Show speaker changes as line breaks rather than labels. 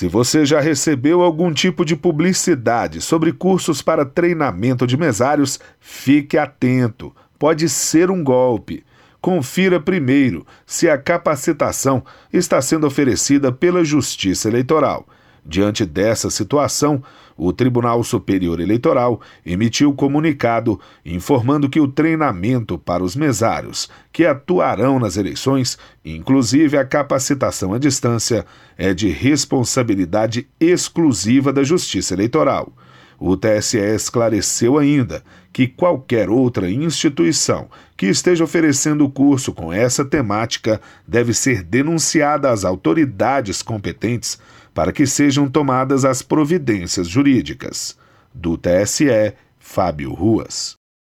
Se você já recebeu algum tipo de publicidade sobre cursos para treinamento de mesários, fique atento. Pode ser um golpe. Confira primeiro se a capacitação está sendo oferecida pela Justiça Eleitoral. Diante dessa situação, o Tribunal Superior Eleitoral emitiu comunicado informando que o treinamento para os mesários que atuarão nas eleições, inclusive a capacitação à distância, é de responsabilidade exclusiva da Justiça Eleitoral. O TSE esclareceu ainda que qualquer outra instituição que esteja oferecendo curso com essa temática deve ser denunciada às autoridades competentes para que sejam tomadas as providências jurídicas. Do TSE, Fábio Ruas.